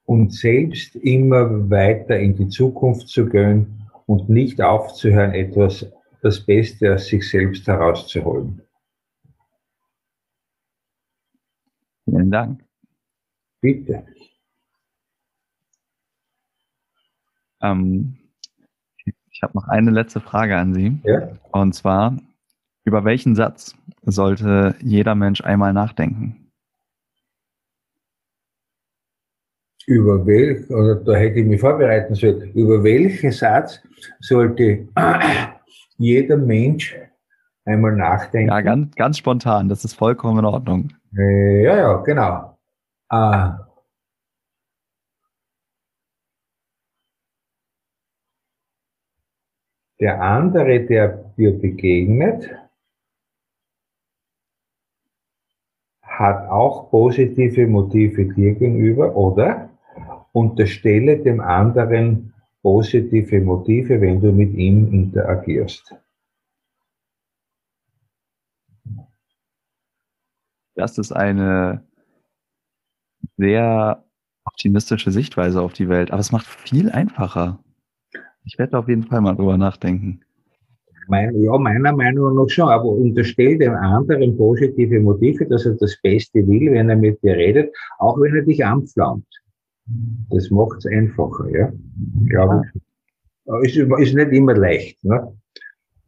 und selbst immer weiter in die Zukunft zu gehen und nicht aufzuhören, etwas, das Beste aus sich selbst herauszuholen. Vielen Dank. Bitte. Ähm, ich habe noch eine letzte Frage an Sie. Ja? Und zwar, über welchen Satz sollte jeder Mensch einmal nachdenken? Über welch, oder da hätte ich mich vorbereiten sollen, über welchen Satz sollte jeder Mensch einmal nachdenken? Ja, ganz, ganz spontan, das ist vollkommen in Ordnung. Äh, ja, ja, genau. Äh, der andere, der dir begegnet, hat auch positive Motive dir gegenüber, oder? Unterstelle dem anderen positive Motive, wenn du mit ihm interagierst. Das ist eine sehr optimistische Sichtweise auf die Welt, aber es macht viel einfacher. Ich werde auf jeden Fall mal drüber nachdenken. Mein, ja, meiner Meinung nach schon, aber unterstell dem anderen positive Motive, dass er das Beste will, wenn er mit dir redet, auch wenn er dich anpflaumt. Das macht es einfacher, ja. Glaube ich. Ist, ist nicht immer leicht, ne?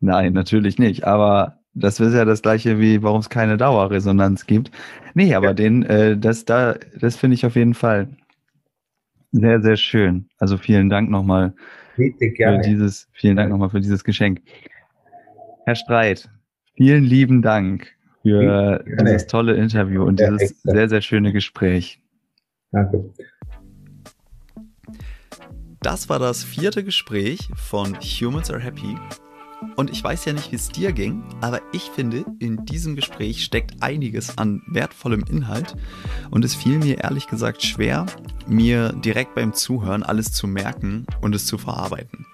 Nein, natürlich nicht, aber das ist ja das gleiche wie, warum es keine Dauerresonanz gibt. Nee, aber ja. den, äh, das da, das finde ich auf jeden Fall sehr, sehr schön. Also vielen Dank nochmal Bitte, gerne. für dieses, vielen Dank nochmal für dieses Geschenk. Herr Streit, vielen lieben Dank für Gerne. dieses tolle Interview und ja, dieses sehr, sehr schöne Gespräch. Danke. Das war das vierte Gespräch von Humans Are Happy. Und ich weiß ja nicht, wie es dir ging, aber ich finde, in diesem Gespräch steckt einiges an wertvollem Inhalt und es fiel mir ehrlich gesagt schwer, mir direkt beim Zuhören alles zu merken und es zu verarbeiten.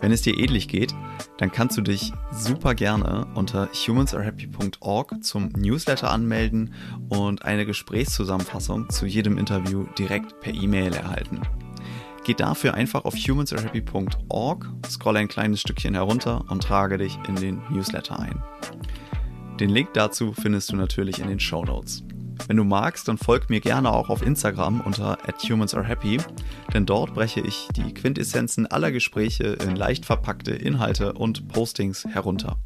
Wenn es dir ähnlich geht, dann kannst du dich super gerne unter humansarehappy.org zum Newsletter anmelden und eine Gesprächszusammenfassung zu jedem Interview direkt per E-Mail erhalten. Geh dafür einfach auf humansarehappy.org, scroll ein kleines Stückchen herunter und trage dich in den Newsletter ein. Den Link dazu findest du natürlich in den Show Notes. Wenn du magst, dann folg mir gerne auch auf Instagram unter @humansarehappy, denn dort breche ich die Quintessenzen aller Gespräche in leicht verpackte Inhalte und Postings herunter.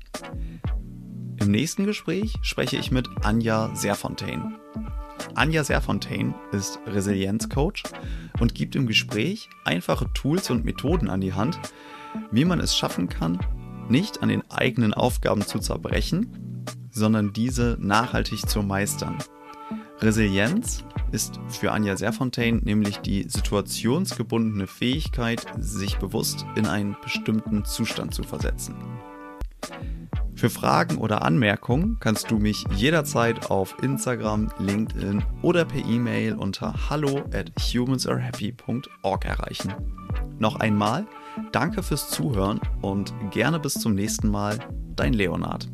Im nächsten Gespräch spreche ich mit Anja Serfontaine. Anja Serfontaine ist Resilienzcoach und gibt im Gespräch einfache Tools und Methoden an die Hand, wie man es schaffen kann, nicht an den eigenen Aufgaben zu zerbrechen, sondern diese nachhaltig zu meistern. Resilienz ist für Anja Serfontaine nämlich die situationsgebundene Fähigkeit, sich bewusst in einen bestimmten Zustand zu versetzen. Für Fragen oder Anmerkungen kannst du mich jederzeit auf Instagram, LinkedIn oder per E-Mail unter hallo at humansarehappy.org erreichen. Noch einmal, danke fürs Zuhören und gerne bis zum nächsten Mal, dein Leonard.